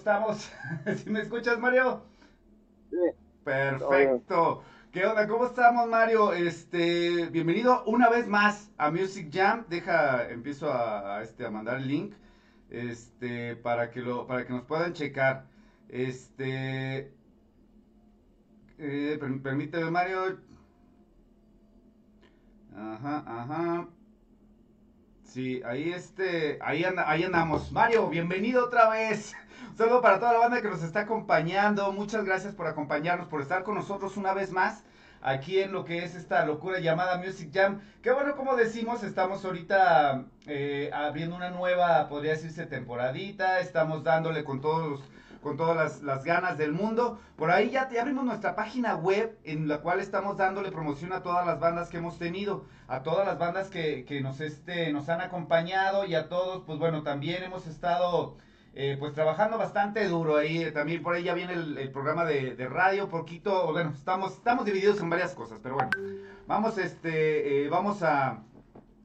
estamos? ¿Sí me escuchas, Mario? Sí. Perfecto. ¿Qué onda? ¿Cómo estamos, Mario? Este, bienvenido una vez más a Music Jam. Deja, empiezo a, este, a mandar el link, este, para que lo, para que nos puedan checar. Este, eh, permíteme, Mario. Ajá, ajá. Sí, ahí este, ahí, ahí andamos. Mario, bienvenido otra vez. Un saludo para toda la banda que nos está acompañando. Muchas gracias por acompañarnos, por estar con nosotros una vez más aquí en lo que es esta locura llamada Music Jam. Que bueno, como decimos, estamos ahorita eh, abriendo una nueva, podría decirse, temporadita. Estamos dándole con todos con todas las, ganas del mundo. Por ahí ya, abrimos nuestra página web en la cual estamos dándole promoción a todas las bandas que hemos tenido, a todas las bandas que, este, nos han acompañado y a todos, pues bueno, también hemos estado... Eh, pues trabajando bastante duro ahí, también por ahí ya viene el, programa de, radio, poquito, bueno, estamos, estamos divididos en varias cosas, pero bueno, vamos, este, eh, vamos a,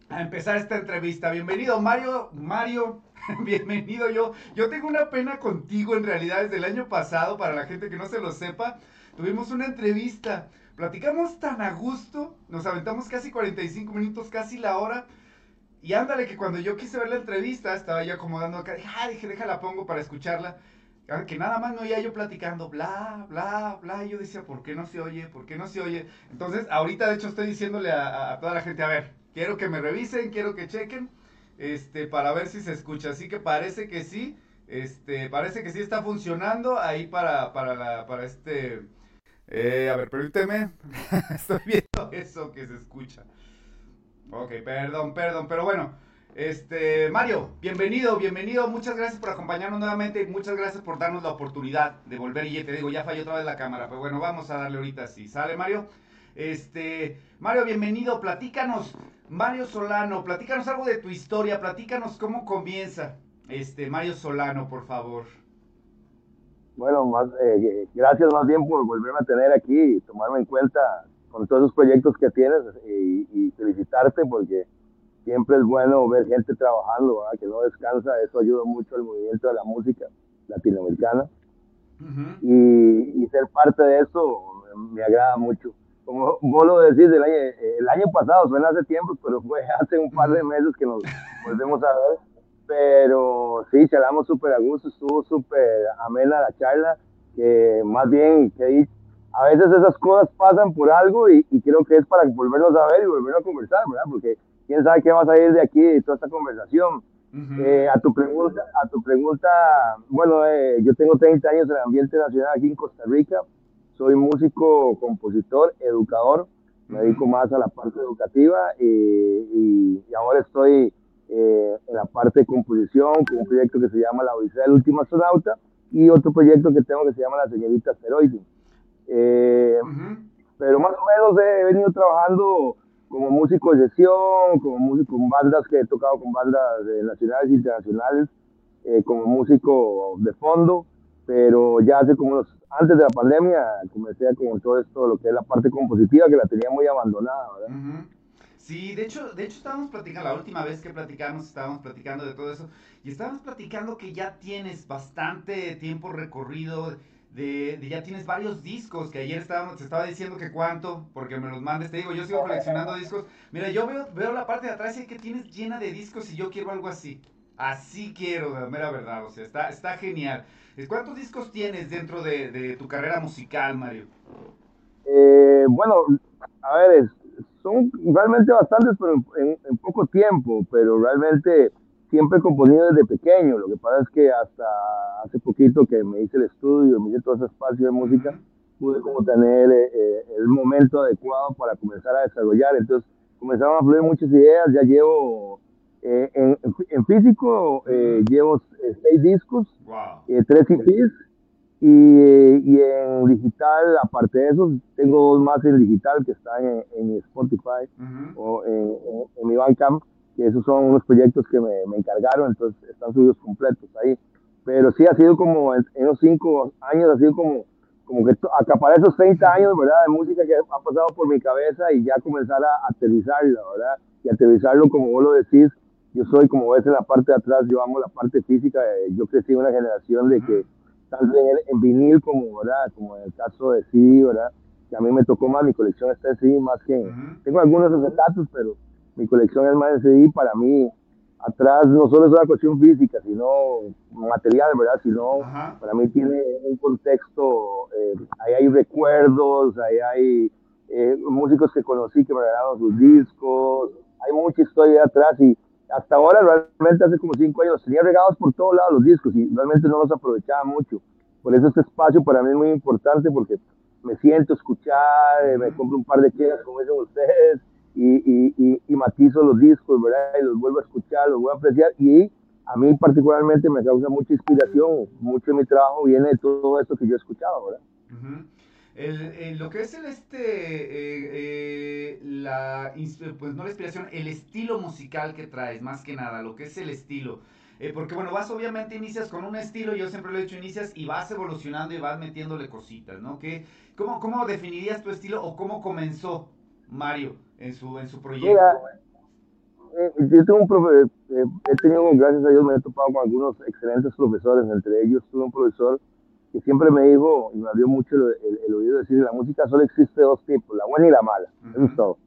a empezar esta entrevista. Bienvenido Mario, Mario, bienvenido yo. Yo tengo una pena contigo en realidad desde el año pasado, para la gente que no se lo sepa. Tuvimos una entrevista, platicamos tan a gusto, nos aventamos casi 45 minutos, casi la hora. Y ándale que cuando yo quise ver la entrevista, estaba yo acomodando acá, dije, ah, dije, déjala pongo para escucharla. Ah, que nada más no oía yo platicando, bla, bla, bla. Y yo decía, ¿por qué no se oye? ¿Por qué no se oye? Entonces, ahorita de hecho estoy diciéndole a toda la gente, a ver, quiero que me revisen, quiero que chequen este, para ver si se escucha. Así que parece que sí, este, parece que sí está funcionando ahí para, para, la, para este... Eh, a ver, permíteme, estoy viendo eso que se escucha. Ok, perdón, perdón, pero bueno, este, Mario, bienvenido, bienvenido, muchas gracias por acompañarnos nuevamente muchas gracias por darnos la oportunidad de volver. Y te digo, ya falló otra vez la cámara, pero bueno, vamos a darle ahorita sí. ¿Sale, Mario? Este, Mario, bienvenido, platícanos, Mario Solano, platícanos algo de tu historia, platícanos cómo comienza, este, Mario Solano, por favor. Bueno, más, eh, gracias más bien por volverme a tener aquí tomarme en cuenta con todos esos proyectos que tienes y, felicitarte porque siempre es bueno ver gente trabajando, que no descansa, eso ayuda mucho al movimiento de la música latinoamericana. y, y, ser parte de eso me agrada mucho. Como vos lo decís, el año, el año pasado, suena hace tiempo, pero fue hace un par de meses que nos volvemos a ver. Pero sí, charlamos súper a gusto, estuvo súper amena la charla, que más bien, que a veces esas cosas pasan por algo y, creo que es para volvernos a ver y volver a conversar, ¿verdad? Porque quién sabe qué va a salir de aquí de toda esta conversación. Eh, a tu pregunta, a tu pregunta, bueno, eh, yo tengo 30 años en el ambiente nacional aquí en Costa Rica soy músico, compositor, educador, me dedico más a la parte educativa y, ahora estoy eh, en la parte de composición con un proyecto que se llama La Odisea del Último Astronauta y otro proyecto que tengo que se llama La Señorita Asteroide. Eh, pero más o menos he venido trabajando como músico de sesión, como músico con bandas que he tocado con bandas nacionales e internacionales, eh, como músico de fondo, pero ya hace como unos antes de la pandemia comencé con todo esto, lo que es la parte compositiva, que la tenía muy abandonada, ¿verdad? Sí, de hecho, de hecho estábamos platicando, la última vez que platicamos, estábamos platicando de todo eso, y estábamos platicando que ya tienes bastante tiempo recorrido, de, ya tienes varios discos, que ayer estábamos, te estaba diciendo que cuánto, porque me los mandes, te digo, yo sigo coleccionando discos, mira, yo veo, veo la parte de atrás y que tienes llena de discos y yo quiero algo así, así quiero, la mera verdad, o sea, está, está genial. ¿Cuántos discos tienes dentro de, tu carrera musical, Mario? Eh, bueno, a ver, son realmente bastantes, pero en, poco tiempo, pero realmente siempre he componido desde pequeño. Lo que pasa es que hasta hace poquito que me hice el estudio, me hice todo ese espacio de música, pude como tener eh, eh, el momento adecuado para comenzar a desarrollar. Entonces comenzaron a fluir muchas ideas, ya llevo eh, en, físico eh, llevo eh, seis discos, tres EPs, y, y, en digital, aparte de eso, tengo dos más en digital que están en, Spotify o en, mi Bandcamp, que esos son unos proyectos que me, me, encargaron, entonces están subidos completos ahí. Pero sí ha sido como, en, esos cinco años, ha sido como, como que acaparar esos 30 años, ¿verdad? De música que ha pasado por mi cabeza y ya comenzar a aterrizarla, ¿verdad? Y aterrizarlo, como vos lo decís, yo soy, como ves en la parte de atrás, yo amo la parte física. Eh, yo crecí en una generación de que, tanto en, en, vinil como, ¿verdad? como en el caso de CD, ¿verdad? que a mí me tocó más, mi colección está en CD más que... Tengo algunos acetatos, pero mi colección es más de CD. Para mí, atrás no solo es una cuestión física, sino material, ¿verdad? Sino para mí tiene un contexto, eh, ahí hay recuerdos, ahí hay eh, músicos que conocí que me regalaron sus discos, hay mucha historia atrás y hasta ahora realmente hace como cinco años tenía regados por todos lados los discos y realmente no los aprovechaba mucho. Por eso este espacio para mí es muy importante porque me siento a escuchar, eh, me compro un par de chelas como dicen ustedes y, y, y, matizo los discos, ¿verdad? Y los vuelvo a escuchar, los vuelvo a apreciar y a mí particularmente me causa mucha inspiración, mucho de mi trabajo viene de todo esto que yo he escuchado, ¿verdad? el, lo que es el este, eh, eh, la, pues no la inspiración, el estilo musical que traes, más que nada, lo que es el estilo. Eh, porque bueno, vas obviamente inicias con un estilo, yo siempre lo he dicho, inicias y vas evolucionando y vas metiéndole cositas, ¿no? ¿Qué, cómo, ¿Cómo definirías tu estilo o cómo comenzó Mario en su, en su proyecto? yo tengo un profe, he tenido, gracias a Dios, me he topado con algunos excelentes profesores, entre ellos tuve un profesor que siempre me dijo y me abrió mucho el, oído decir, la música solo existe dos tipos, la buena y la mala. Eso es todo.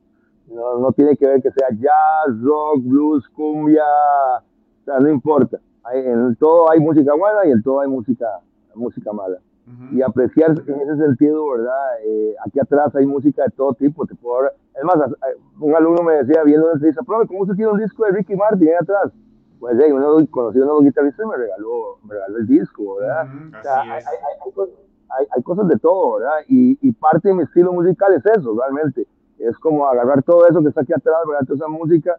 No, no, tiene que ver que sea jazz, rock, blues, cumbia, o sea, no importa. Hay, en todo hay música buena y en todo hay música, música mala. Y apreciar en ese sentido, ¿verdad? Eh, aquí atrás hay música de todo tipo. Te puedo... Es más, un alumno me decía, viendo el dice, profe, ¿cómo usted tiene un disco de Ricky Martin ahí atrás? pues hey, uno conocí a unos guitarristas y me regaló, me regaló el disco, ¿verdad? o sea, hay, hay, hay, cosas de todo, ¿verdad? Y, y, parte de mi estilo musical es eso, realmente. Es como agarrar todo eso que está aquí atrás, ¿verdad? Toda esa música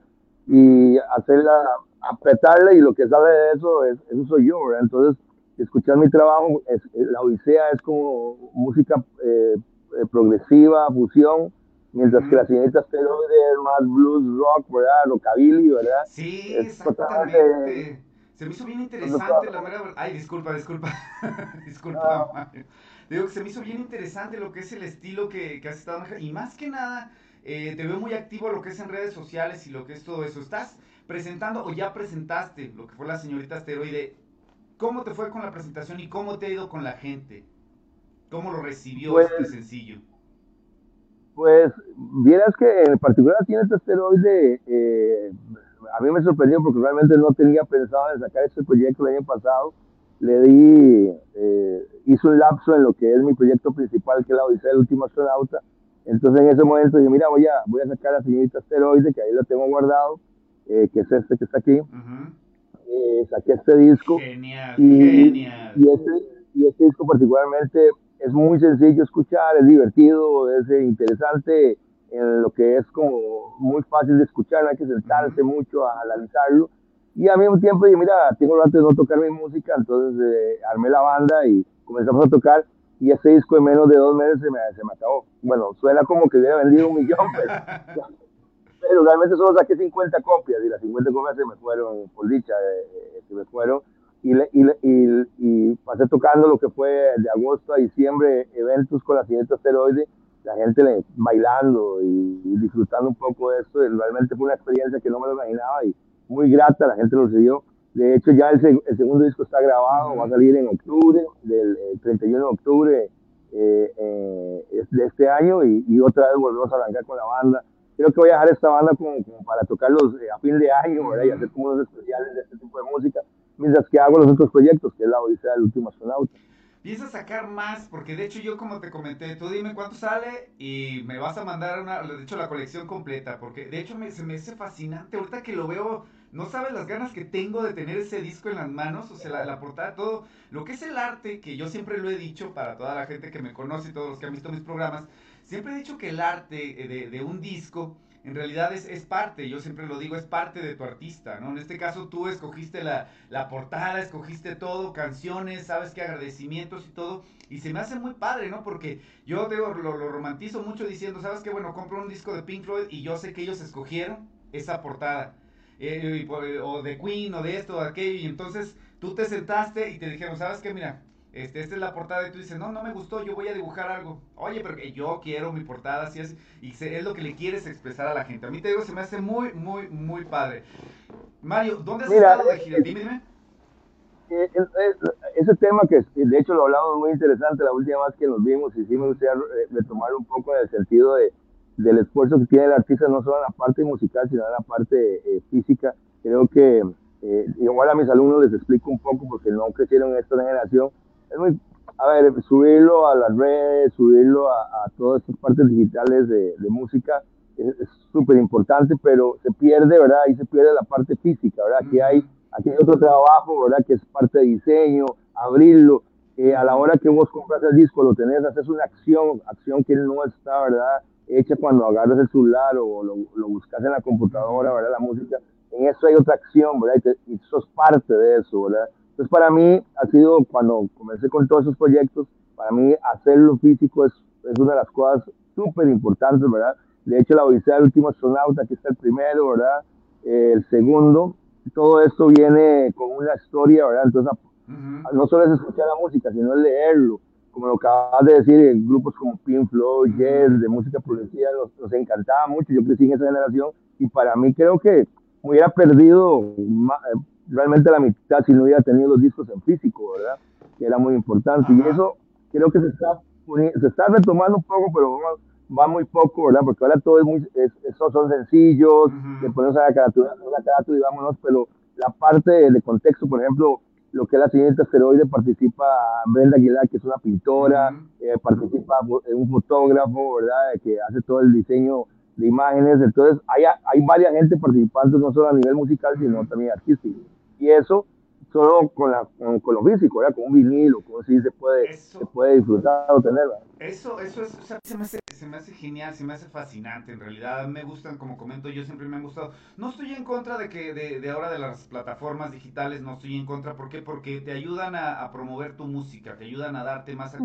y hacerla, apretarla y lo que sale de eso, es, eso soy yo, ¿verdad? Entonces, escuchar mi trabajo, es, la Odisea es como música eh, eh progresiva, fusión, Mientras que la señorita Asteroide es más blues rock, ¿verdad? Rockabilly, ¿verdad? Sí, exactamente. Se me hizo bien interesante la mera... Ay, disculpa, disculpa. disculpa, Mario. Digo que se me hizo bien interesante lo que es el estilo que, que has estado. Y más que nada, eh, te veo muy activo lo que es en redes sociales y lo que es todo eso. ¿Estás presentando o ya presentaste lo que fue la señorita Asteroide? ¿Cómo te fue con la presentación y cómo te ha ido con la gente? ¿Cómo lo recibió pues, este sencillo? Pues, vieras que en particular tiene este asteroide, eh, a mí me sorprendió porque realmente no tenía pensado en sacar este proyecto el año pasado. Le di, eh, hizo un lapso en lo que es mi proyecto principal, que es la Odisea del último astronauta. Entonces en ese momento dije, mira, voy a, voy a sacar a la señorita asteroide, que ahí lo tengo guardado, eh, que es este que está aquí. Saqué este disco. Genial, genial. Y este, y este disco particularmente es muy sencillo escuchar, es divertido, es eh, interesante en lo que es como muy fácil de escuchar, no hay que sentarse mucho a analizarlo. Y al mismo tiempo, yo, mira, tengo rato de no tocar mi música, entonces eh, armé la banda y comenzamos a tocar. Y ese disco en menos de dos meses se me, se me acabó. Bueno, suena como que hubiera vendido un millón, pero, pero realmente solo saqué 50 copias y las 50 copias se me fueron, por dicha, eh, se me fueron y, y, y, pasé tocando lo que fue de agosto a diciembre eventos con la siguiente asteroide, la gente le, bailando y, disfrutando un poco de esto. Realmente fue una experiencia que no me lo imaginaba y muy grata, la gente lo recibió. De hecho, ya el, el segundo disco está grabado, va a salir en octubre, del 31 de octubre eh, eh, de este año y, y, otra vez volvemos a arrancar con la banda. Creo que voy a dejar esta banda como, para tocarlos eh, a fin de año ¿verdad? y hacer como unos especiales de este tipo de música mientras que hago los otros proyectos, que es la Odisea del Último Astronauta. Piensa sacar más, porque de hecho yo como te comenté, tú dime cuánto sale y me vas a mandar una, de hecho la colección completa, porque de hecho me, se me hace fascinante, ahorita que lo veo, no sabes las ganas que tengo de tener ese disco en las manos, o sea, la, la portada, todo, lo que es el arte, que yo siempre lo he dicho para toda la gente que me conoce y todos los que han visto mis programas, siempre he dicho que el arte de, de un disco en realidad es, parte, yo siempre lo digo, es parte de tu artista, ¿no? En este caso tú escogiste la, portada, escogiste todo, canciones, sabes qué agradecimientos y todo, y se me hace muy padre, ¿no? Porque yo digo, lo, lo romantizo mucho diciendo, ¿sabes qué? Bueno, compro un disco de Pink Floyd y yo sé que ellos escogieron esa portada, eh, o de Queen, o de esto, o de aquello, y entonces tú te sentaste y te dijeron, ¿sabes qué? Mira, este, esta es la portada y tú dices, no, no me gustó, yo voy a dibujar algo. Oye, pero yo quiero mi portada así es, y es lo que le quieres expresar a la gente. A mí te digo, se me hace muy, muy, muy padre. Mario, ¿dónde has estado de gira? Dime, dime. Eh, ese tema que de hecho lo hablamos muy interesante la última vez que nos vimos y sí me gustaría retomar un poco en el sentido de, del esfuerzo que tiene el artista no solo en la parte musical sino en la parte eh, física creo que eh, igual a mis alumnos les explico un poco porque no crecieron en esta generación es muy, a ver, subirlo a las redes, subirlo a, todas estas partes digitales de, música es súper importante, pero se pierde, ¿verdad? Ahí se pierde la parte física, ¿verdad? Aquí hay, aquí hay otro trabajo, ¿verdad? Que es parte de diseño, abrirlo. Eh, a la hora que vos compras el disco, lo tenés, haces una acción, acción que no está, ¿verdad? Hecha cuando agarras el celular o lo, lo buscas en la computadora, ¿verdad? La música. En eso hay otra acción, ¿verdad? Y, y sos parte de eso, ¿verdad? Entonces, para mí ha sido, cuando comencé con todos esos proyectos, para mí hacerlo físico es, es una de las cosas súper importantes, ¿verdad? De hecho, la Odisea del último astronauta, que está el primero, ¿verdad? Eh, el segundo, todo esto viene con una historia, ¿verdad? Entonces, no solo es escuchar la música, sino es leerlo. Como lo acabas de decir, grupos como Pink Floyd, Yes, de música progresiva, nos, nos encantaba mucho. Yo crecí en esa generación y para mí creo que me hubiera perdido realmente la mitad si no hubiera tenido los discos en físico, ¿verdad? Que era muy importante. Y eso creo que se está, se está retomando un poco, pero va, muy poco, ¿verdad? Porque ahora todo es muy, esos son sencillos, le ponemos a la carátula, la carátula y vámonos, pero la parte de contexto, por ejemplo, lo que es la siguiente asteroide participa Brenda Aguilar, que es una pintora, eh, participa un fotógrafo, ¿verdad? Que hace todo el diseño de imágenes. Entonces, hay, hay varias gente participantes, no solo a nivel musical, sino también artístico y eso solo con, la, con, lo físico, con un vinilo, como si se puede, se puede disfrutar o tener. Eso, eso es, o sea, se, me hace, se me hace genial, se me hace fascinante. En realidad me gustan, como comento, yo siempre me han gustado. No estoy en contra de que de, de ahora de las plataformas digitales, no estoy en contra. ¿Por qué? Porque te ayudan a, a promover tu música, te ayudan a darte más a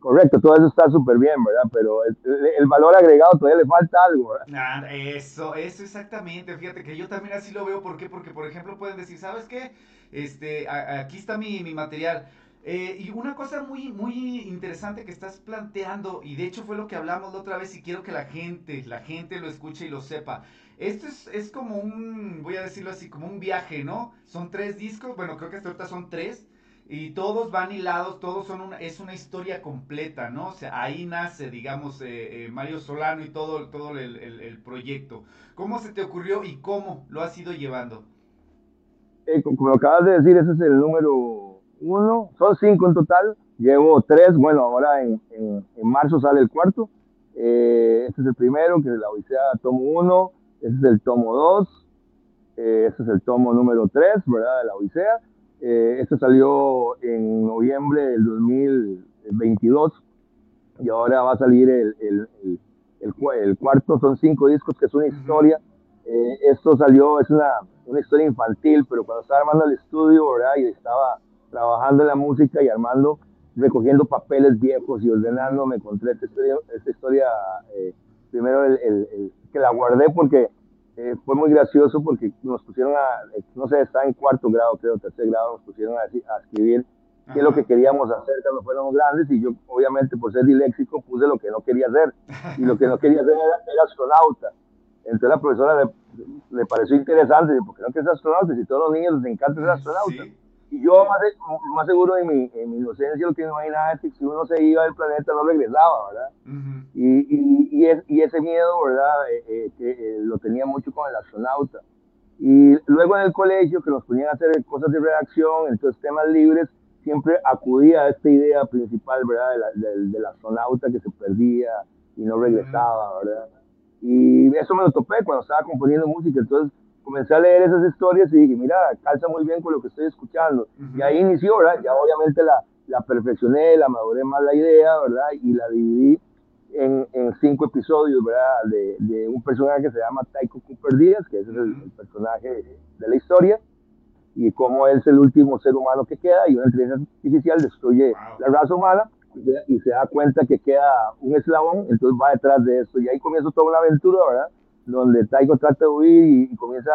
Correcto, todo eso está súper bien, ¿verdad? Pero el, valor agregado todavía le falta algo, ¿verdad? Eso, eso exactamente. Fíjate que yo también así lo veo. ¿Por qué? Porque, por ejemplo, pueden decir, ¿sabes qué? Este, aquí está mi, mi material. Eh, y una cosa muy, muy interesante que estás planteando, y de hecho fue lo que hablamos la otra vez, y quiero que la gente, la gente lo escuche y lo sepa. Esto es, es como un, voy a decirlo así, como un viaje, ¿no? Son tres discos, bueno, creo que hasta ahorita son tres y todos van hilados, todos son una, es una historia completa, ¿no? O sea, ahí nace, digamos, eh, eh, Mario Solano y todo, todo el, el, proyecto. ¿Cómo se te ocurrió y cómo lo has ido llevando? Eh, como acabas de decir, ese es el número uno, son cinco en total, llevo tres, bueno, ahora en, en, marzo sale el cuarto, este es el primero, que es la Odisea tomo uno, este es el tomo dos, este es el tomo número tres, ¿verdad? De la Odisea eh, esto salió en noviembre del 2022 y ahora va a salir el, el, el, cuarto, son cinco discos que es una historia. Eh, esto salió, es una, una, historia infantil, pero cuando estaba armando el estudio, ¿verdad? Y estaba trabajando en la música y armando, recogiendo papeles viejos y ordenando, me encontré esta historia, esta historia eh, primero el, que la guardé porque eh, fue muy gracioso porque nos pusieron a, no sé, está en cuarto grado, creo, tercer grado, nos pusieron a, a escribir qué es lo que queríamos hacer cuando fuéramos grandes y yo, obviamente, por ser diléxico, puse lo que no quería hacer. Y lo que no quería hacer era, astronauta. Entonces la profesora le, pareció interesante, porque no que es astronauta? Si todos los niños les encanta ser astronauta. Y yo más, más seguro en mi, en mi inocencia lo que me imaginaba es que si uno se iba del planeta no regresaba, ¿verdad? y, y, y, es, y, ese miedo, ¿verdad? Eh, eh, eh, lo tenía mucho con el astronauta. Y luego en el colegio, que nos ponían a hacer cosas de redacción, entonces temas libres, siempre acudía a esta idea principal, ¿verdad? Del, astronauta que se perdía y no regresaba, ¿verdad? Y eso me lo topé cuando estaba componiendo música, entonces comencé a leer esas historias y dije, mira, calza muy bien con lo que estoy escuchando. Y ahí inició, ¿verdad? Ya obviamente la, la perfeccioné, la maduré más la idea, ¿verdad? Y la dividí en, en cinco episodios, ¿verdad? De, de, un personaje que se llama Taiko Cooper Díaz, que es el, personaje de la historia, y cómo es el último ser humano que queda, y una inteligencia artificial destruye la raza humana, y se da cuenta que queda un eslabón, entonces va detrás de eso, y ahí comienza toda una aventura, ¿verdad? Donde Taiko trata de huir y, comienza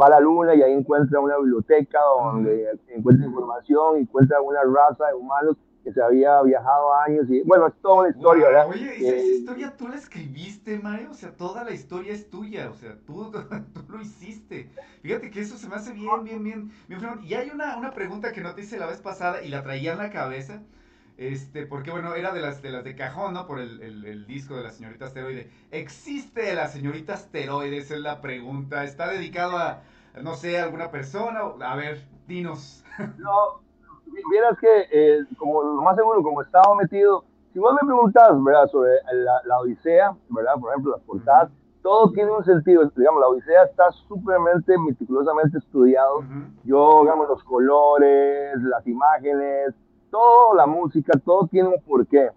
va a la luna y ahí encuentra una biblioteca donde encuentra información, encuentra una raza de humanos que se había viajado años y bueno, es toda una historia, ¿verdad? Oye, esa, eh, historia tú la escribiste, Mario, o sea, toda la historia es tuya, o sea, tú, tú lo hiciste. Fíjate que eso se me hace bien, bien, bien, bien. Y hay una, una pregunta que no te hice la vez pasada y la traía en la cabeza. Este, porque bueno, era de las de las de cajón, ¿no? Por el, el, disco de la señorita asteroide. ¿Existe la señorita asteroide? Esa es la pregunta. ¿Está dedicado a, no sé, a alguna persona? A ver, dinos. No, vieras que, eh, como lo más seguro, como estaba metido, si vos me preguntas, ¿verdad? Sobre la, Odisea, ¿verdad? Por ejemplo, las portadas, todo tiene un sentido. Digamos, la Odisea está súpermente, meticulosamente estudiado. Yo, digamos, los colores, las imágenes, toda la música, todo tiene un porqué.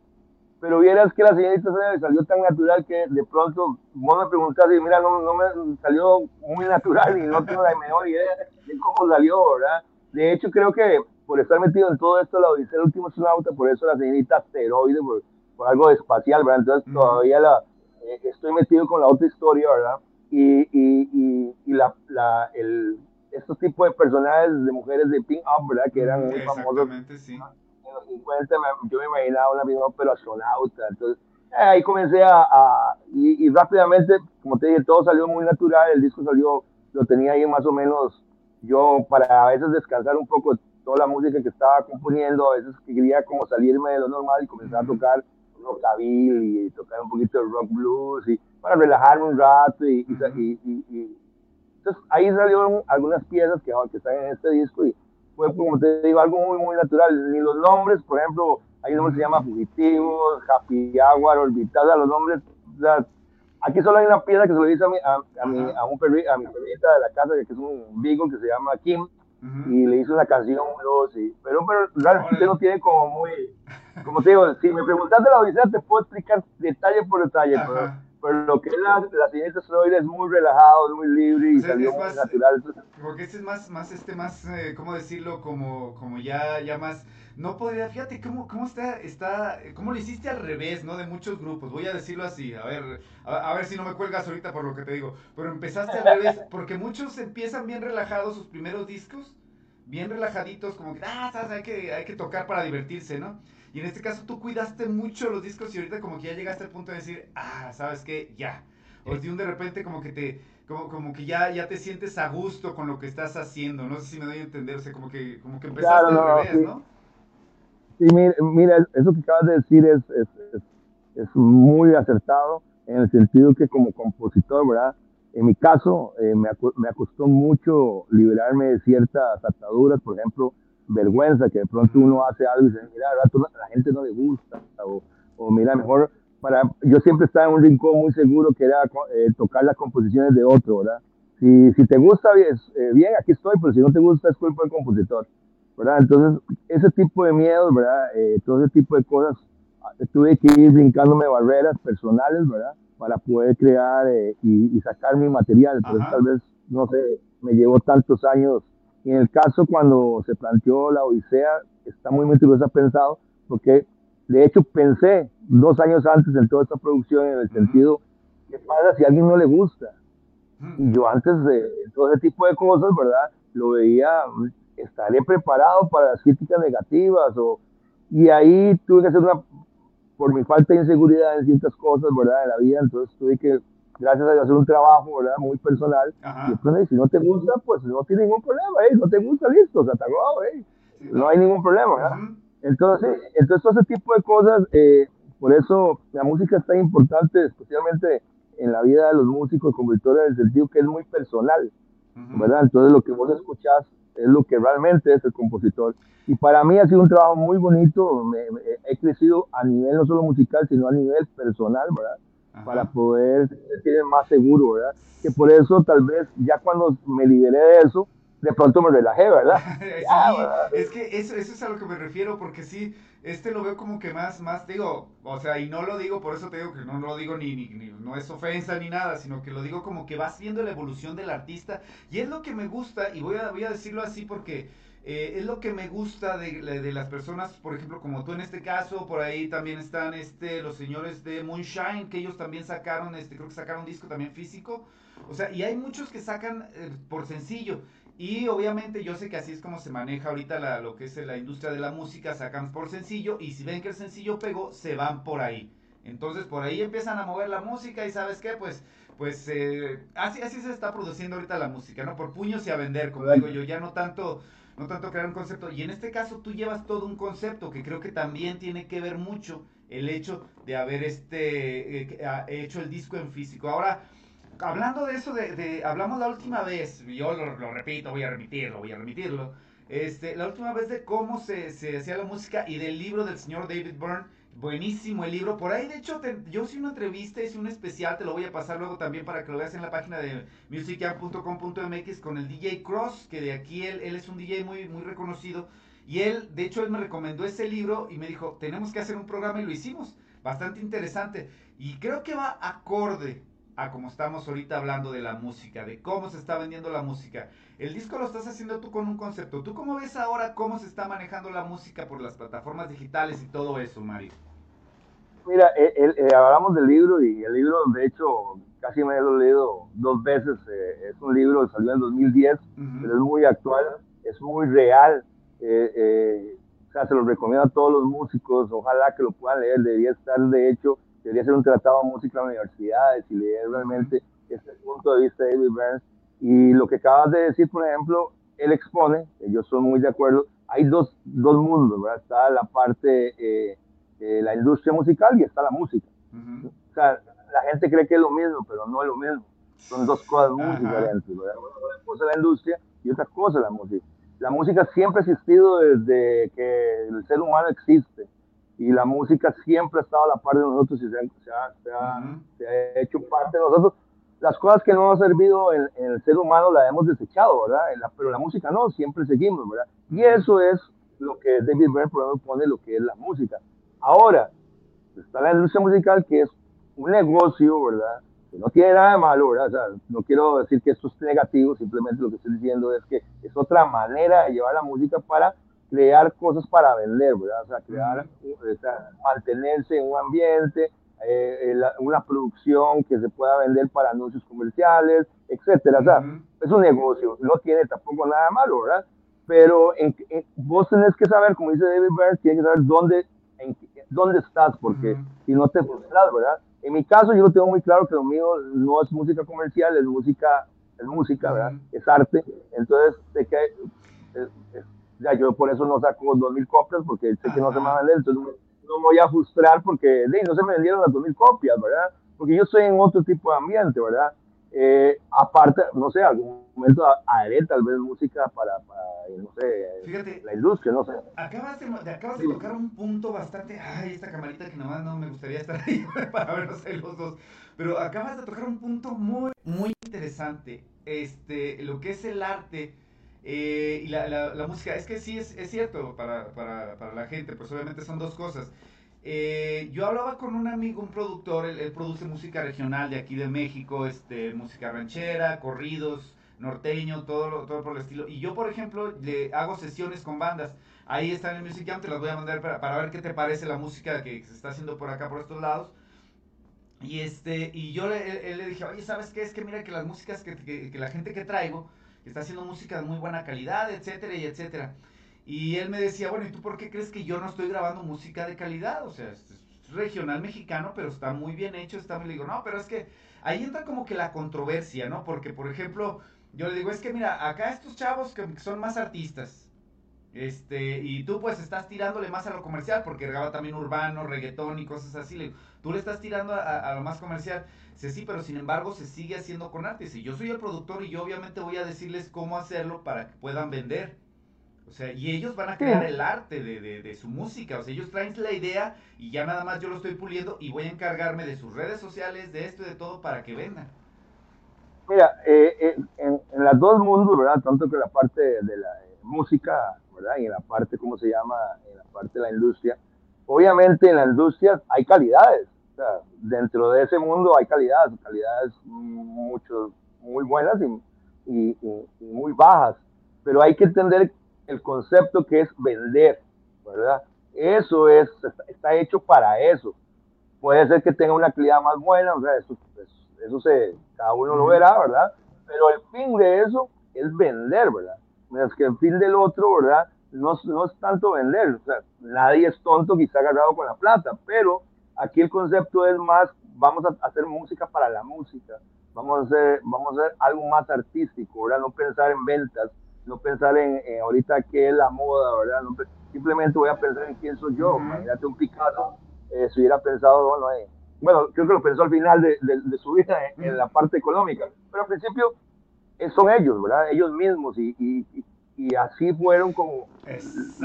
Pero vieras que la señorita se salió tan natural que de pronto vos me preguntaste, mira, no, no me salió muy natural y no tengo la menor idea de cómo salió, ¿verdad? De hecho, creo que por estar metido en todo esto, la Odisea del último astronauta, por eso la señorita asteroide, por, algo espacial, ¿verdad? Entonces todavía la, eh, estoy metido con la otra historia, ¿verdad? Y, y, y, la, la, el, estos tipos de personajes de mujeres de Pink Up, ¿verdad? Que eran muy famosos. Sí. En los 50 yo me imaginaba una misma pero astronauta. Entonces ahí comencé a, a y, y, rápidamente, como te dije, todo salió muy natural, el disco salió, lo tenía ahí más o menos yo para a veces descansar un poco toda la música que estaba componiendo, a veces quería como salirme de lo normal y comenzar a tocar rockabilly y tocar un poquito de rock blues y para relajarme un rato y, y, entonces ahí salieron algunas piezas que, que están en este disco y fue como te digo algo muy muy natural. Ni los nombres por ejemplo hay un nombre que se llama Fugitivo, Happy Hour, Orbital, los nombres aquí solo hay una pieza que se lo dice a mi, a, mi, a un perri, a mi perrita de la casa que es un beagle que se llama Kim y le hizo una canción, sí. pero, pero realmente no tiene como muy, como te digo, si me preguntas de la Odisea te puedo explicar detalle por detalle, pero, lo que es la, la siguiente es muy relajado, muy libre y salió muy natural. Porque este es más, más, este, más, eh, ¿cómo decirlo? Como, como ya, ya más no podría, fíjate cómo, cómo está, está, cómo lo hiciste al revés, ¿no? De muchos grupos, voy a decirlo así, a ver, a, ver si no me cuelgas ahorita por lo que te digo, pero empezaste al revés, porque muchos empiezan bien relajados sus primeros discos, bien relajaditos, como que, ah, sabes, hay que, hay que tocar para divertirse, ¿no? Y en este caso tú cuidaste mucho los discos y ahorita como que ya llegaste al punto de decir, ah, ¿sabes qué? Ya. O de un de repente como que te, como, como que ya, ya te sientes a gusto con lo que estás haciendo, no sé si me doy a entender, o sea, como que, como que empezaste al revés, ¿no? Sí, mira, eso que acabas de decir es, es, es, muy acertado en el sentido que como compositor, ¿verdad? En mi caso, eh, me, me costó mucho liberarme de ciertas ataduras, por ejemplo, vergüenza, que de pronto uno hace algo y dice, mira, a la gente no le gusta, o, o mira, mejor, para, yo siempre estaba en un rincón muy seguro que era eh, tocar las composiciones de otro, ¿verdad? Si, si te gusta, bien, eh, bien, aquí estoy, pero si no te gusta, es culpa del compositor. ¿verdad? Entonces, ese tipo de miedos, ¿verdad? Eh, todo ese tipo de cosas, ah, tuve que ir brincándome barreras personales, ¿verdad? Para poder crear eh, y, sacar mi material. Entonces, tal vez, no sé, me llevó tantos años. En el caso cuando se planteó la Odisea, está muy meticulosa pensado, porque de hecho pensé dos años antes en toda esta producción en el sentido, ¿qué pasa si a alguien no le gusta? Y yo antes de todo ese tipo de cosas, ¿verdad? Lo veía estaré preparado para las críticas negativas o y ahí tuve que hacer una por mi falta de inseguridad en ciertas cosas verdad de la vida entonces tuve que gracias a Dios hacer un trabajo verdad muy personal y después si no te gusta pues no tiene ningún problema ¿eh? no te gusta listo se ¿eh? no hay ningún problema ¿verdad? entonces entonces todo ese tipo de cosas eh, por eso la música es tan importante especialmente en la vida de los músicos compositores en el sentido que es muy personal ¿verdad? Entonces lo que vos escuchás es lo que realmente es el compositor. Y para mí ha sido un trabajo muy bonito, me, he crecido a nivel no solo musical, sino a nivel personal, ¿verdad? Para poder sentirme más seguro, ¿verdad? Que por eso tal vez ya cuando me liberé de eso, de pronto me relajé, ¿verdad? sí, es que eso, eso es a lo que me refiero, porque sí, este lo veo como que más, más, digo, o sea, y no lo digo, por eso te digo que no, lo digo ni, ni, no es ofensa ni nada, sino que lo digo como que vas viendo la evolución del artista, y es lo que me gusta, y voy a, voy a decirlo así porque Eh, es lo que me gusta de, de, las personas, por ejemplo, como tú en este caso, por ahí también están este, los señores de Moonshine, que ellos también sacaron, este, creo que sacaron un disco también físico. O sea, y hay muchos que sacan eh, por sencillo. Y obviamente yo sé que así es como se maneja ahorita la, lo que es la industria de la música, sacan por sencillo y si ven que el sencillo pegó, se van por ahí. Entonces por ahí empiezan a mover la música y sabes qué, pues pues eh, así, así se está produciendo ahorita la música, ¿no? Por puños y a vender, como digo yo, ya no tanto, no tanto crear un concepto. Y en este caso tú llevas todo un concepto que creo que también tiene que ver mucho el hecho de haber este, eh, hecho el disco en físico. Ahora, hablando de eso, de, hablamos la última vez, yo lo, lo, repito, voy a remitirlo, voy a remitirlo, este, la última vez de cómo se, se hacía la música y del libro del señor David Byrne, Buenísimo el libro. Por ahí, de hecho, yo hice una entrevista, hice un especial, te lo voy a pasar luego también para que lo veas en la página de music.com.mx con el DJ Cross, que de aquí él, él es un DJ muy, muy reconocido. Y él, de hecho, él me recomendó ese libro y me dijo, tenemos que hacer un programa y lo hicimos. Bastante interesante. Y creo que va acorde a como estamos ahorita hablando de la música, de cómo se está vendiendo la música. El disco lo estás haciendo tú con un concepto. ¿Tú cómo ves ahora cómo se está manejando la música por las plataformas digitales y todo eso, Mario? Mira, eh, eh, hablamos del libro y el libro, de hecho, casi me lo he leído dos veces. Eh, es un libro que salió en 2010, pero es muy actual, es muy real. o sea, se lo recomiendo a todos los músicos. Ojalá que lo puedan leer. Debería estar, de hecho, debería ser un tratado de música en universidades y leer realmente este punto de vista de David Burns. Y lo que acabas de decir, por ejemplo, él expone, yo soy muy de acuerdo, hay dos, dos mundos, ¿verdad? Está la parte eh, la industria musical y está la música. O sea, la gente cree que es lo mismo, pero no es lo mismo. Son dos cosas muy diferentes. Una cosa es la industria y otra cosa es la música. La música siempre ha existido desde que el ser humano existe y la música siempre ha estado a la par de nosotros y se ha, se ha, se ha, hecho parte de nosotros. Las cosas que no han servido en, el ser humano las hemos desechado, ¿verdad? pero la música no, siempre seguimos, ¿verdad? Y eso es lo que David Byrne, por ejemplo, pone lo que es la música. Ahora, está la industria musical que es un negocio, ¿verdad? Que no tiene nada de malo, ¿verdad? O sea, no quiero decir que esto es negativo, simplemente lo que estoy diciendo es que es otra manera de llevar la música para crear cosas para vender, ¿verdad? O sea, crear, o sea, mantenerse en un ambiente, eh, una producción que se pueda vender para anuncios comerciales, etcétera. O sea, es un negocio, no tiene tampoco nada malo, ¿verdad? Pero en, vos tenés que saber, como dice David Byrne, tienes que saber dónde en dónde estás, porque si no te frustras, ¿verdad? En mi caso yo lo tengo muy claro que lo mío no es música comercial, es música, es música, ¿verdad? Es arte. Entonces, sé que ya yo por eso no saco 2000 copias porque sé que no se me van a vender, entonces no, me voy a frustrar porque no se me vendieron las 2000 copias, ¿verdad? Porque yo estoy en otro tipo de ambiente, ¿verdad? Eh, aparte, no sé, algún momento haré tal vez música para, para no sé, la industria, no sé. Acabas de, acabas de tocar un punto bastante, ay, esta camarita que nomás no me gustaría estar ahí para vernos los dos, pero acabas de tocar un punto muy, muy interesante, este, lo que es el arte eh, y la, la, la, música, es que sí, es, es cierto para, para, para la gente, pues obviamente son dos cosas. Eh, yo hablaba con un amigo, un productor, él, produce música regional de aquí de México, este, música ranchera, corridos, norteño, todo, todo por el estilo. Y yo, por ejemplo, le hago sesiones con bandas. Ahí está en Music Jam, te las voy a mandar para, ver qué te parece la música que se está haciendo por acá, por estos lados. Y este, y yo le, le dije, oye, ¿sabes qué? Es que mira que las músicas que, que la gente que traigo está haciendo música de muy buena calidad, etcétera y etcétera. Y él me decía, bueno, ¿y tú por qué crees que yo no estoy grabando música de calidad? O sea, es, regional mexicano, pero está muy bien hecho, está muy... Le digo, no, pero es que ahí entra como que la controversia, ¿no? Porque, por ejemplo, yo le digo, es que mira, acá estos chavos que son más artistas, este, y tú pues estás tirándole más a lo comercial, porque graba también urbano, reggaetón y cosas así. Le tú le estás tirando a, a, lo más comercial. Sí, sí, pero sin embargo se sigue haciendo con arte. Si yo soy el productor y yo obviamente voy a decirles cómo hacerlo para que puedan vender. O sea, y ellos van a crear el arte de, de, su música. O sea, ellos traen la idea y ya nada más yo lo estoy puliendo y voy a encargarme de sus redes sociales, de esto y de todo para que vendan. Mira, eh, eh, en, en las dos mundos, ¿verdad? Tanto que la parte de la eh, música, ¿verdad? Y en la parte, ¿cómo se llama? En la parte de la industria. Obviamente en la industria hay calidades. O sea, dentro de ese mundo hay calidades, calidades mucho, muy buenas y, y, y muy bajas. Pero hay que entender el concepto que es vender, ¿verdad? Eso es, está hecho para eso. Puede ser que tenga una calidad más buena, o sea, eso, eso, se, cada uno lo verá, ¿verdad? Pero el fin de eso es vender, ¿verdad? Mientras que el fin del otro, ¿verdad? No, no es tanto vender, o sea, nadie es tonto que está agarrado con la plata, pero aquí el concepto es más, vamos a hacer música para la música, vamos a hacer, vamos a hacer algo más artístico, ¿verdad? No pensar en ventas, no pensar en, ahorita qué es la moda, ¿verdad? simplemente voy a pensar en quién soy yo. Imagínate un Picasso, eh, si hubiera pensado, bueno, eh, bueno, creo que lo pensó al final de, de, su vida en, la parte económica, pero al principio eh, son ellos, ¿verdad? Ellos mismos y, y, y así fueron como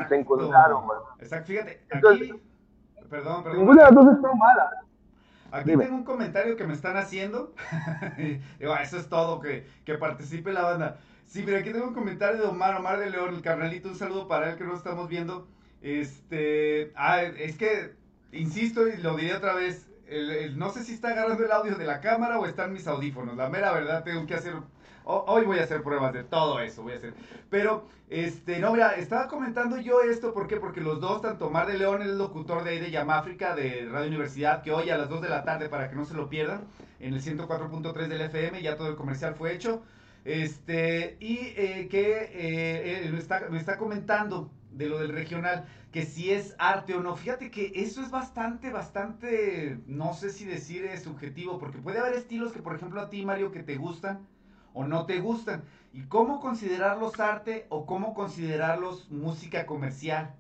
se encontraron, ¿verdad? Exacto, fíjate, aquí, perdón, perdón. Ninguna de las dos está mala. Aquí tengo un comentario que me están haciendo. Digo, eso es todo, que, que participe la banda. Sí, pero aquí tengo un comentario de Omar, Omar de León, el carnalito, un saludo para él que no estamos viendo. Este, ah, es que, insisto y lo diré otra vez, no sé si está agarrando el audio de la cámara o están mis audífonos. La mera verdad, tengo que hacer, hoy voy a hacer pruebas de todo eso, voy a hacer. Pero, este, no, mira, estaba comentando yo esto, ¿por qué? Porque los dos, tanto Omar de León, el locutor de ahí de Yamáfrica, de Radio Universidad, que hoy a las 2 de la tarde, para que no se lo pierdan, en el 104.3 del FM, ya todo el comercial fue hecho. Este, y eh, que eh, eh, está, me está comentando de lo del regional, que si es arte o no. Fíjate que eso es bastante, bastante, no sé si decir es subjetivo, porque puede haber estilos que, por ejemplo, a ti, Mario, que te gustan o no te gustan. ¿Y cómo considerarlos arte o cómo considerarlos música comercial?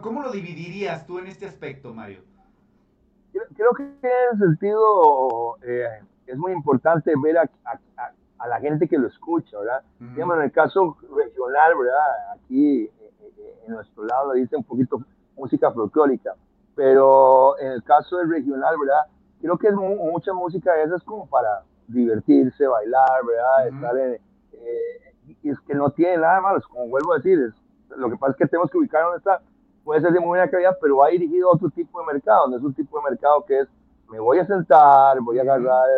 ¿Cómo lo dividirías tú en este aspecto, Mario? Creo, que en ese sentido es muy importante ver a, a la gente que lo escucha, ¿verdad? Digamos, en el caso regional, ¿verdad? Aquí eh, eh, en nuestro lado dice un poquito música folclórica, pero en el caso del regional, ¿verdad? Creo que es mucha música esa es como para divertirse, bailar, ¿verdad? Estar en, eh, y es que no tiene nada malo, como vuelvo a decir, es, lo que pasa es que tenemos que ubicar dónde está, puede ser de muy buena calidad, pero va dirigido a otro tipo de mercado, no es un tipo de mercado que es, me voy a sentar, voy a agarrar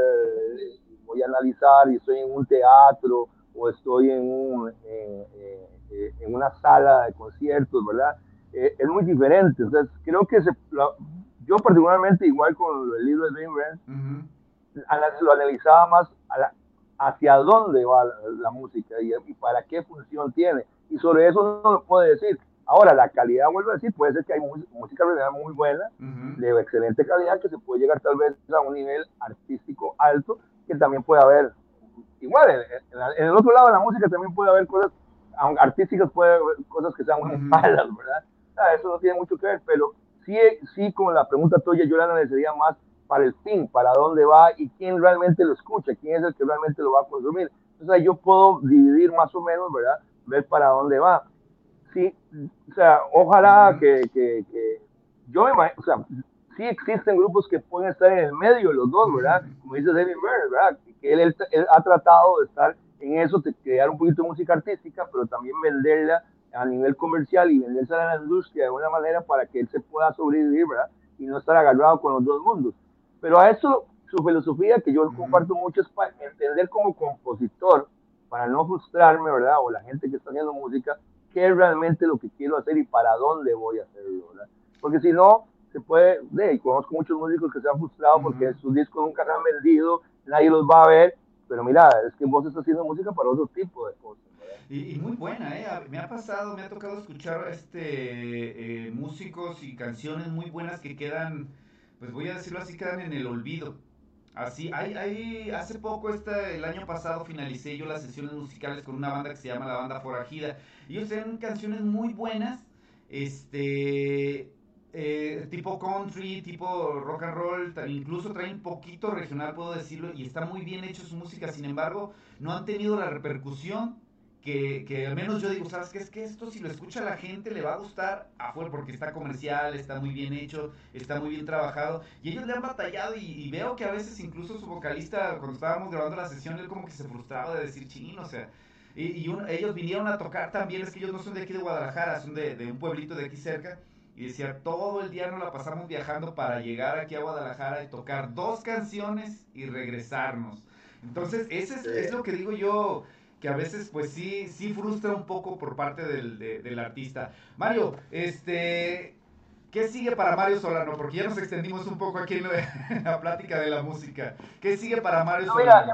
voy a analizar y estoy en un teatro o estoy en, un, en, una sala de conciertos, ¿verdad? Eh, es muy diferente. Entonces, creo que se, yo particularmente, igual con el libro de Dream lo analizaba más hacia dónde va la, música y, y, para qué función tiene. Y sobre eso no lo puedo decir. Ahora, la calidad, vuelvo a decir, puede ser que hay música muy buena, de excelente calidad, que se puede llegar tal vez a un nivel artístico alto, que también puede haber, igual, en, el otro lado de la música también puede haber cosas artísticas, puede haber cosas que sean muy malas, ¿verdad? eso no tiene mucho que ver, pero sí, sí, como la pregunta tuya, yo la analizaría más para el fin, para dónde va y quién realmente lo escucha, quién es el que realmente lo va a consumir. Entonces yo puedo dividir más o menos, ¿verdad? Ver para dónde va. Sí, o sea, ojalá que, que, que yo me o sea, sí existen grupos que pueden estar en el medio los dos, ¿verdad? Como dice David Byrne, ¿verdad? Que él, ha tratado de estar en eso, de crear un poquito de música artística, pero también venderla a nivel comercial y venderse a la industria de una manera para que él se pueda sobrevivir, ¿verdad? Y no estar agarrado con los dos mundos. Pero a eso su filosofía, que yo comparto mucho, es para entender como compositor, para no frustrarme, ¿verdad? O la gente que está haciendo música, qué es realmente lo que quiero hacer y para dónde voy a hacerlo, ¿verdad? Porque si no, se puede, de, conozco muchos músicos que se han frustrado porque sus discos nunca se han vendido, nadie los va a ver, pero mira, es que vos estás haciendo música para otro tipo de cosas. Y, muy buena, ¿eh? Me ha pasado, me ha tocado escuchar este, eh, músicos y canciones muy buenas que quedan, pues voy a decirlo así, quedan en el olvido. Así, hay, hay, hace poco, este, el año pasado, finalicé yo las sesiones musicales con una banda que se llama La Banda Forajida. Ellos tienen canciones muy buenas, este, eh, tipo country, tipo rock and roll, incluso traen poquito regional, puedo decirlo, y está muy bien hecho su música, sin embargo, no han tenido la repercusión que, que al menos yo digo, ¿sabes qué? Es que esto si lo escucha la gente le va a gustar afuera porque está comercial, está muy bien hecho, está muy bien trabajado, y ellos le han batallado y, veo que a veces incluso su vocalista, cuando estábamos grabando la sesión, él como que se frustraba de decir, chino, o sea, y, ellos vinieron a tocar también, es que ellos no son de aquí de Guadalajara, son de, de un pueblito de aquí cerca, y decía, todo el día nos la pasamos viajando para llegar aquí a Guadalajara y tocar dos canciones y regresarnos. Entonces, ese es, lo que digo yo, que a veces pues sí, sí frustra un poco por parte del, del artista. Mario, este, ¿qué sigue para Mario Solano? Porque ya nos extendimos un poco aquí en la, plática de la música. ¿Qué sigue para Mario Solano?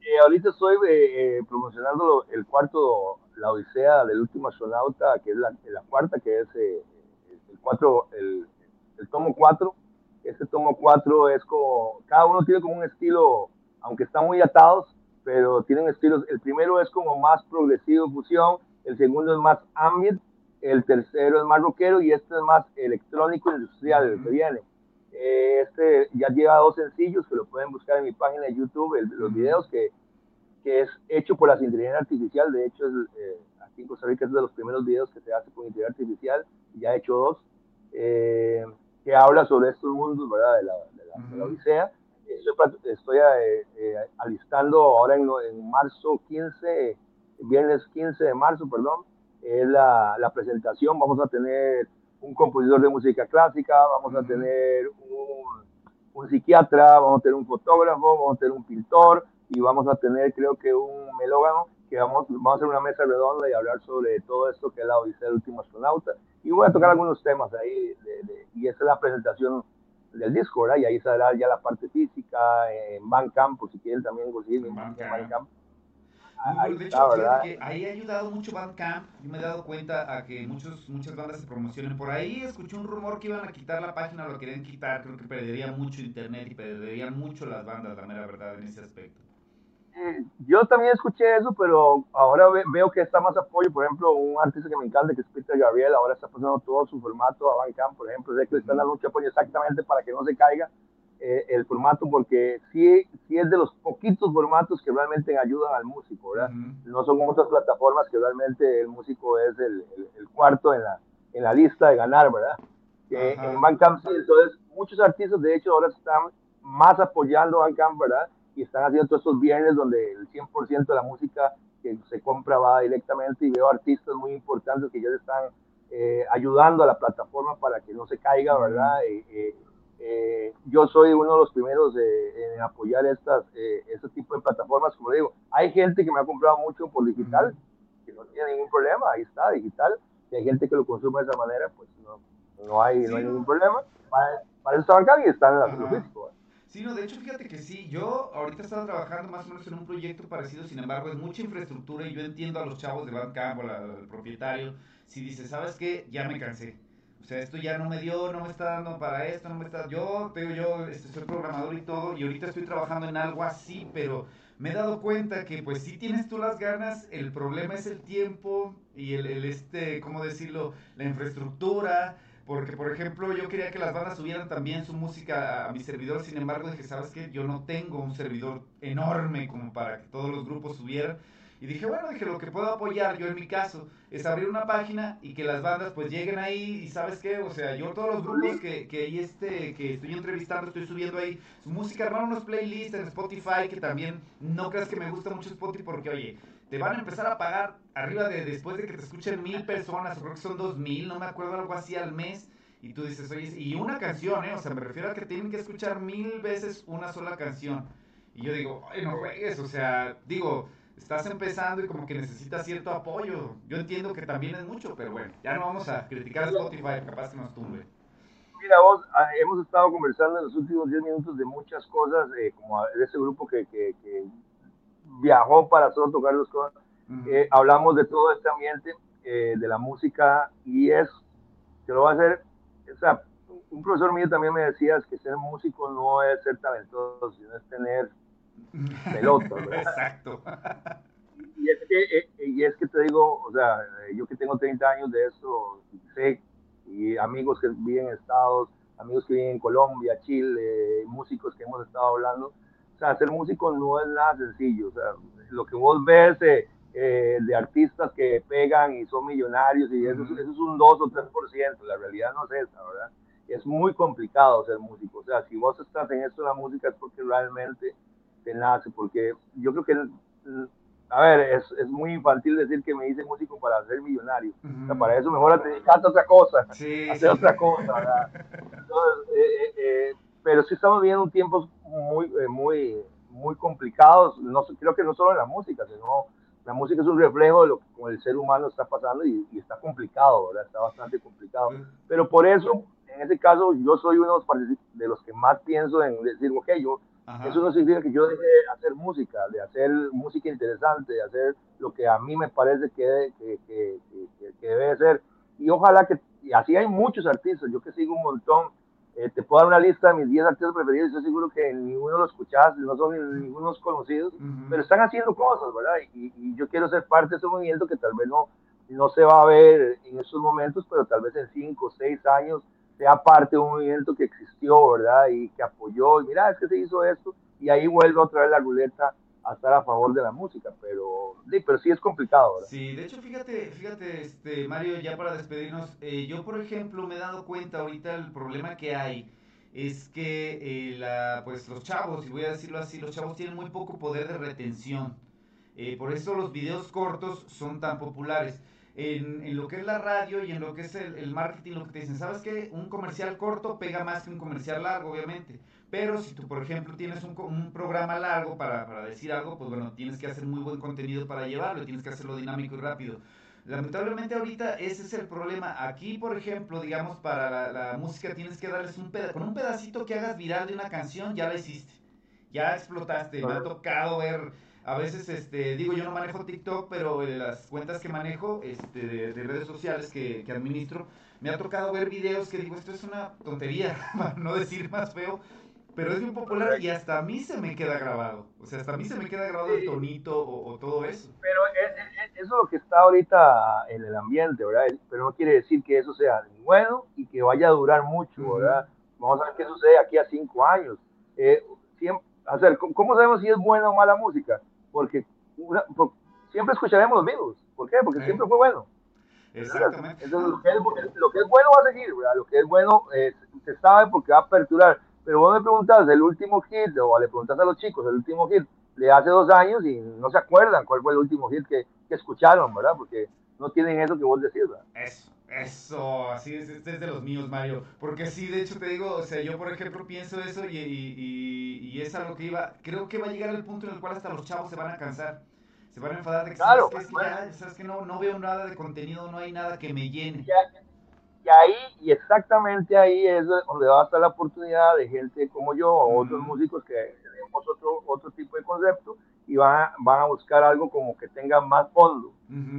Eh, ahorita estoy eh, promocionando el cuarto, la Odisea del último astronauta, que es la, la cuarta, que es el, cuatro, el, el tomo 4. Este tomo 4 es como, cada uno tiene como un estilo, aunque están muy atados, pero tienen estilos. El primero es como más progresivo, fusión, el segundo es más ambient, el tercero es más rockero y este es más electrónico industrial, el que viene. Eh, este ya lleva dos sencillos que lo pueden buscar en mi página de YouTube, los videos que, que, es hecho por la inteligencia artificial. De hecho, es, eh, aquí en Costa Rica es de los primeros videos que se hace con inteligencia artificial. Ya he hecho dos. Eh, que habla sobre estos mundos, ¿verdad? De la, de la, Odisea. Estoy, estoy alistando ahora en, en, marzo 15, viernes 15 de marzo, perdón, es la, la presentación. Vamos a tener un compositor de música clásica, vamos a tener un, un, psiquiatra, vamos a tener un fotógrafo, vamos a tener un pintor y vamos a tener creo que un melógano que vamos, vamos a hacer una mesa redonda y hablar sobre todo esto que es la Odisea del último astronauta. Y voy a tocar algunos temas ahí y esa es la presentación del disco, ¿verdad? Y ahí saldrá ya la parte física, en Bandcamp, por si quieren también conseguir en Bandcamp de hecho, que ahí ha ayudado mucho Bandcamp. Yo me he dado cuenta a que muchos, muchas bandas se promocionen por ahí. Escuché un rumor que iban a quitar la página, lo querían quitar. Creo que perdería mucho internet y perderían mucho las bandas, la mera verdad, en ese aspecto. Eh, yo también escuché eso, pero ahora veo que está más apoyo. Por ejemplo, un artista que me encanta, que es Peter Gabriel, ahora está pasando todo su formato a Bandcamp, por ejemplo. Sé que está dando mucho apoyo exactamente para que no se caiga eh, el formato porque sí, sí es de los poquitos formatos que realmente ayudan al músico, ¿verdad? No son otras plataformas que realmente el músico es el, el, cuarto en la, en la lista de ganar, ¿verdad? Que en Bandcamp sí, entonces muchos artistas de hecho ahora están más apoyando Bandcamp, ¿verdad? Y están haciendo todos estos bienes donde el 100% de la música que se compra va directamente y veo artistas muy importantes que ya están eh, ayudando a la plataforma para que no se caiga, ¿verdad? eh, eh, yo soy uno de los primeros en apoyar estas, eh, este tipo de plataformas. Como digo, hay gente que me ha comprado mucho por digital, que no tiene ningún problema, ahí está, digital. Y hay gente que lo consume de esa manera, pues no, no, hay, no hay ningún problema. Para, eso está acá y están en la físico. Sí, no, de hecho, fíjate que sí, yo ahorita estaba trabajando más o menos en un proyecto parecido, sin embargo, es mucha infraestructura y yo entiendo a los chavos de Bandcamp o al propietario, si dice, ¿sabes qué? Ya me cansé o sea, esto ya no me dio, no me está dando para esto, no me está... Yo, te yo este, soy programador y todo, y ahorita estoy trabajando en algo así, pero me he dado cuenta que pues si tienes tú las ganas, el problema es el tiempo y el, el este, ¿cómo decirlo? La infraestructura, porque por ejemplo yo quería que las bandas subieran también su música a, mi servidor, sin embargo dije, ¿sabes qué? Yo no tengo un servidor enorme como para que todos los grupos subieran. Y dije, bueno, dije, lo que puedo apoyar yo en mi caso es abrir una página y que las bandas pues lleguen ahí y sabes qué, o sea, yo todos los grupos que, que, este, que estoy entrevistando, estoy subiendo ahí su música, armar unos playlists en Spotify, que también no creas que me gusta mucho Spotify porque, oye, te van a empezar a pagar arriba de después de que te escuchen mil personas, o creo que son dos mil, no me acuerdo, algo así al mes. Y tú dices, oye, y una canción, ¿eh? O sea, me refiero a que tienen que escuchar mil veces una sola canción. Y yo digo, ay, no juegues, o sea, digo, estás empezando y como que necesitas cierto apoyo. Yo entiendo que también es mucho, pero bueno, ya no vamos a criticar a Spotify, capaz que nos tumbe. Mira, vos, ah, hemos estado conversando en los últimos 10 minutos de muchas cosas, eh, como de ese grupo que, que, viajó para solo tocar los cosas. Eh, hablamos de todo este ambiente, eh, de la música, y es, que lo va a hacer, o sea, un profesor mío también me decía que ser músico no es ser talentoso, sino es tener pelota. Exacto. Y es, que, eh, y es que te digo, o sea, yo que tengo 30 años de eso, sé, y amigos que viven en Estados, amigos que viven en Colombia, Chile, músicos que hemos estado hablando, o sea, ser músico no es nada sencillo, o sea, lo que vos ves eh, eh, de artistas que pegan y son millonarios, y eso, eso es un 2 o 3%, la realidad no es esa, ¿verdad? Es muy complicado ser músico, o sea, si vos estás en esto de la música es porque realmente nace, porque yo creo que, a ver, es, es, muy infantil decir que me hice músico para ser millonario. para eso mejor a otra cosa, hacer otra cosa. Eh, eh, eh, pero sí estamos viviendo tiempos muy, muy, muy complicados, no, creo que no solo en la música, sino la música es un reflejo de lo que el ser humano está pasando y, está complicado, ¿verdad? Está bastante complicado. Pero por eso, en ese caso, yo soy uno de los que más pienso en decir, ok, yo, eso no significa que yo deje de hacer música, de hacer música interesante, de hacer lo que a mí me parece que, que, que, que debe ser. Y ojalá que, y así hay muchos artistas, yo que sigo un montón, eh, te puedo dar una lista de mis 10 artistas preferidos, estoy seguro que ninguno lo escuchas, no son ninguno conocidos, pero están haciendo cosas, ¿verdad? Y, yo quiero ser parte de ese movimiento que tal vez no, no se va a ver en estos momentos, pero tal vez en 5 o 6 años sea parte de un movimiento que existió, ¿verdad? Y que apoyó, y mira, es que se hizo esto, y ahí vuelve otra vez la ruleta a estar a favor de la música, pero, sí, pero sí es complicado. ¿verdad? Sí, de hecho, fíjate, fíjate, este, Mario, ya para despedirnos, eh, yo por ejemplo me he dado cuenta ahorita el problema que hay es que eh, la, pues los chavos, y voy a decirlo así, los chavos tienen muy poco poder de retención. Eh, por eso los videos cortos son tan populares. En, en, lo que es la radio y en lo que es el, el marketing, lo que te dicen, ¿sabes qué? Un comercial corto pega más que un comercial largo, obviamente. Pero si tú, por ejemplo, tienes un, un programa largo para, para, decir algo, pues bueno, tienes que hacer muy buen contenido para llevarlo, tienes que hacerlo dinámico y rápido. Lamentablemente ahorita ese es el problema. Aquí, por ejemplo, digamos, para la, música tienes que darles un pedacito, con un pedacito que hagas viral de una canción, ya la hiciste. Ya explotaste. Me ha tocado ver, a veces, este, digo, yo no manejo TikTok, pero las cuentas que manejo este, de, de redes sociales que, que administro, me ha tocado ver videos que digo, esto es una tontería, para no decir más feo, pero es muy popular y hasta a mí se me queda grabado. O sea, hasta a mí se me queda grabado el tonito o, todo eso. Pero eso es lo que está ahorita en el ambiente, ¿verdad? Pero no quiere decir que eso sea bueno y que vaya a durar mucho, ¿verdad? Vamos a ver qué sucede aquí a cinco años. Eh, siempre, o sea, ¿cómo sabemos si es buena o mala música? Porque siempre escucharemos los mismos. ¿Por qué? Porque siempre fue bueno. Exactamente. Entonces, lo que, es, lo que, es, bueno va a seguir, ¿verdad? Lo que es bueno eh, se sabe porque va a aperturar pero vos me preguntas el último hit, o le preguntas a los chicos el último hit de hace dos años y no se acuerdan cuál fue el último hit que, que escucharon, ¿verdad? Porque no tienen eso que vos decís, ¿verdad? Eso, eso, así es, este es de los míos, Mario. Porque sí, de hecho te digo, o sea, yo por ejemplo pienso eso y, y, y, es a lo que iba. Creo que va a llegar el punto en el cual hasta los chavos se van a cansar. Se van a enfadar de que, claro, ¿sabes, que, ¿sabes que no, no veo nada de contenido, no hay nada que me llene. Ya, y ahí, y exactamente ahí es donde va a estar la oportunidad de gente como yo o otros músicos que tenemos otro, otro tipo de concepto y van, van a buscar algo como que tenga más fondo.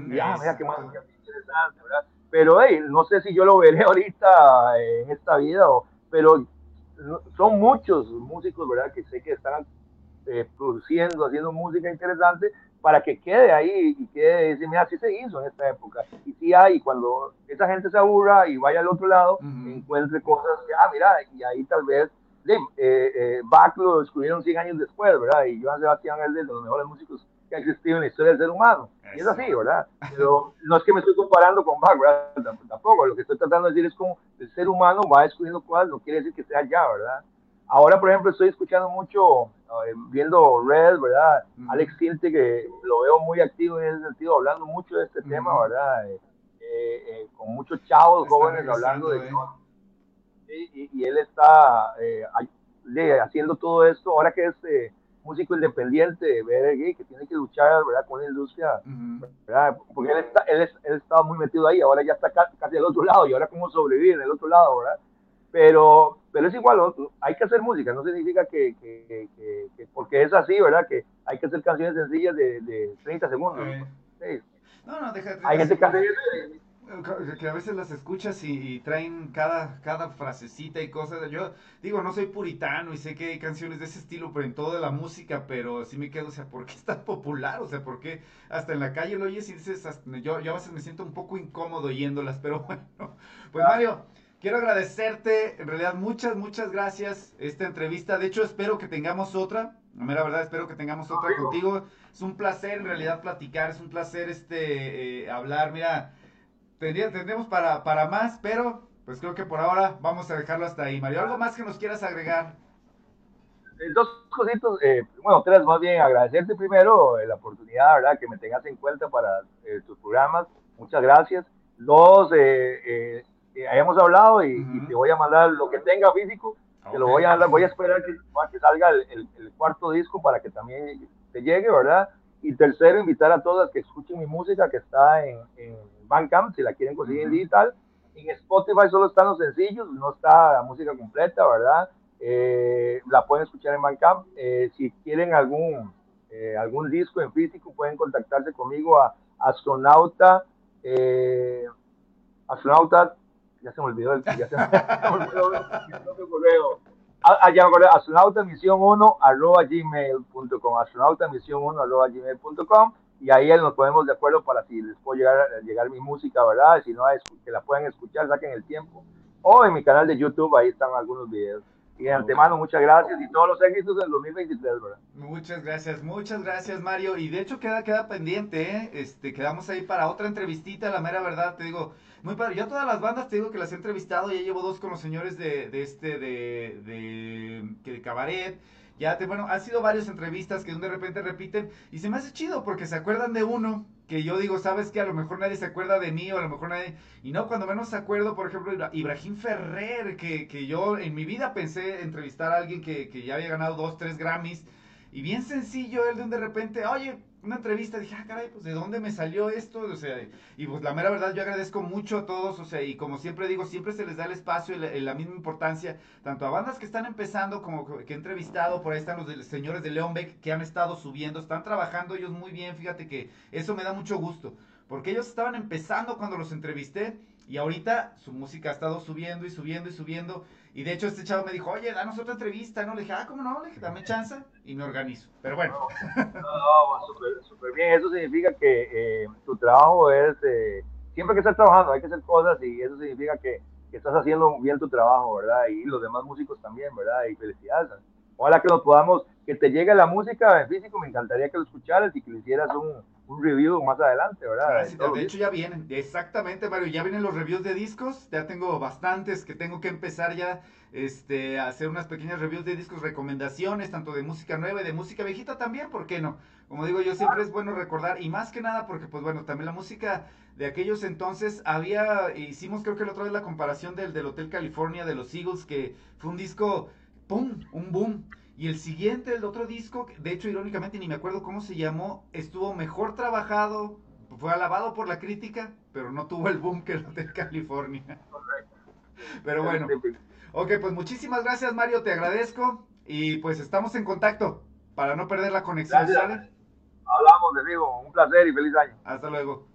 ya, mira qué más interesante, ¿verdad? Pero hey, no sé si yo lo veré ahorita en esta vida, o, pero son muchos músicos, ¿verdad? Que sé que están eh, produciendo, haciendo música interesante para que quede ahí y quede, decir, mira, así se hizo en esta época. Y si hay, cuando esa gente se aburra y vaya al otro lado, encuentre cosas que, ah, mira, y ahí tal vez, eh, eh, Bach lo descubrieron 100 años después, ¿verdad? Y Joan Sebastián es de los mejores músicos que ha existido en la historia del ser humano. Y es así, ¿verdad? Pero no es que me estoy comparando con Bach, ¿verdad? Tampoco, lo que estoy tratando de decir es como el ser humano va descubriendo cosas, no quiere decir que sea ya, ¿verdad? Ahora, por ejemplo, estoy escuchando mucho, eh, viendo Red, ¿verdad? Alex Tinte, que lo veo muy activo en ese sentido, hablando mucho de este tema, ¿verdad? Eh, eh, con muchos chavos jóvenes hablando de... Y, y, él está haciendo todo esto, ahora que es músico independiente, ver que tiene que luchar, ¿verdad? Con la industria, ¿verdad? Porque él, está, él, él estaba muy metido ahí, ahora ya está casi al otro lado, y ahora cómo sobrevivir en el otro lado, ¿verdad? pero, pero es igual, hay que hacer música, no significa que, que, que, porque es así, ¿verdad? Que hay que hacer canciones sencillas de, de 30 segundos. Sí. No, no, déjate. Hay gente que que a veces las escuchas y, traen cada, cada frasecita y cosas. Yo digo, no soy puritano y sé que hay canciones de ese estilo pero en toda la música, pero sí me quedo, o sea, ¿por qué es tan popular? O sea, ¿por qué hasta en la calle lo oyes y dices, yo, yo a veces me siento un poco incómodo oyéndolas, pero bueno. Pues Mario, Quiero agradecerte, en realidad muchas, muchas gracias esta entrevista. De hecho, espero que tengamos otra. La verdad, espero que tengamos otra contigo. Es un placer en realidad platicar, es un placer este eh, hablar. Mira, tendríamos para, para más, pero pues creo que por ahora vamos a dejarlo hasta ahí. Mario, ¿algo más que nos quieras agregar? Eh, dos cositos, eh, bueno, tres más bien, agradecerte primero la oportunidad, ¿verdad? Que me tengas en cuenta para tus programas. Muchas gracias. Dos, eh, hayamos hablado y, te voy a mandar lo que tenga físico, te lo voy a voy a esperar que, que salga el, el, cuarto disco para que también te llegue, ¿verdad? Y tercero, invitar a todas que escuchen mi música que está en, en Bandcamp, si la quieren conseguir en digital. En Spotify solo están los sencillos, no está la música completa, ¿verdad? Eh, la pueden escuchar en Bandcamp. Eh, si quieren algún, eh, algún disco en físico, pueden contactarse conmigo a astronauta, astronauta, ya se me olvidó el, ya se me, olvidó el correo. Allá, astronauta misión 1 arroba gmail.com, astronauta misión 1 arroba gmail.com y ahí nos ponemos de acuerdo para si les puedo llegar, llegar mi música, ¿verdad? Si no, que la puedan escuchar, saquen el tiempo. O en mi canal de YouTube, ahí están algunos videos. Y de antemano, muchas gracias y todos los éxitos del 2023, ¿verdad? Muchas gracias, muchas gracias, Mario. Y de hecho queda, queda pendiente, ¿eh? Este, quedamos ahí para otra entrevistita, la mera verdad, te digo, muy padre. Yo a todas las bandas te digo que las he entrevistado, ya llevo dos con los señores de, de este, de, de, de Cabaret ya te, bueno, han sido varias entrevistas que de repente repiten y se me hace chido porque se acuerdan de uno que yo digo, sabes que a lo mejor nadie se acuerda de mí o a lo mejor nadie, y no, cuando menos se acuerdo, por ejemplo, Ibrahim Ferrer, que, que yo en mi vida pensé entrevistar a alguien que, que ya había ganado dos, tres Grammys, y bien sencillo, él de repente, oye, una entrevista, dije, ah, caray, pues de dónde me salió esto, o sea, y pues la mera verdad yo agradezco mucho a todos, o sea, y como siempre digo, siempre se les da el espacio y la, misma importancia, tanto a bandas que están empezando como que he entrevistado, por ahí están los señores de León Beck que han estado subiendo, están trabajando ellos muy bien, fíjate que eso me da mucho gusto, porque ellos estaban empezando cuando los entrevisté, y ahorita su música ha estado subiendo y subiendo y subiendo, y de hecho este chavo me dijo, oye, danos otra entrevista, ¿no? Le dije, ah, ¿cómo no? Le dije, dame chance y me organizo. Pero bueno. No, no, súper bien. Eso significa que eh, tu trabajo es, eh, siempre que estás trabajando hay que hacer cosas y eso significa que, que, estás haciendo bien tu trabajo, ¿verdad? Y los demás músicos también, ¿verdad? Y felicidades. Ojalá que nos podamos, que te llegue la música en físico, me encantaría que lo escucharas y que le hicieras un, un review más adelante, ¿verdad? de hecho ya vienen, exactamente, Mario, ya vienen los reviews de discos, ya tengo bastantes que tengo que empezar ya este, a hacer unas pequeñas reviews de discos, recomendaciones, tanto de música nueva y de música viejita también, ¿por qué no? Como digo yo, siempre es bueno recordar, y más que nada porque, pues bueno, también la música de aquellos entonces había, hicimos creo que la otra vez la comparación del, del Hotel California de los Eagles, que fue un disco, ¡pum!, un boom y el siguiente, el otro disco, de hecho, irónicamente, ni me acuerdo cómo se llamó, estuvo mejor trabajado, fue alabado por la crítica, pero no tuvo el boom que lo de California. Pero bueno. Ok, pues muchísimas gracias, Mario, te agradezco. Y pues estamos en contacto para no perder la conexión. Hablamos de vivo, un placer y feliz año. Hasta luego.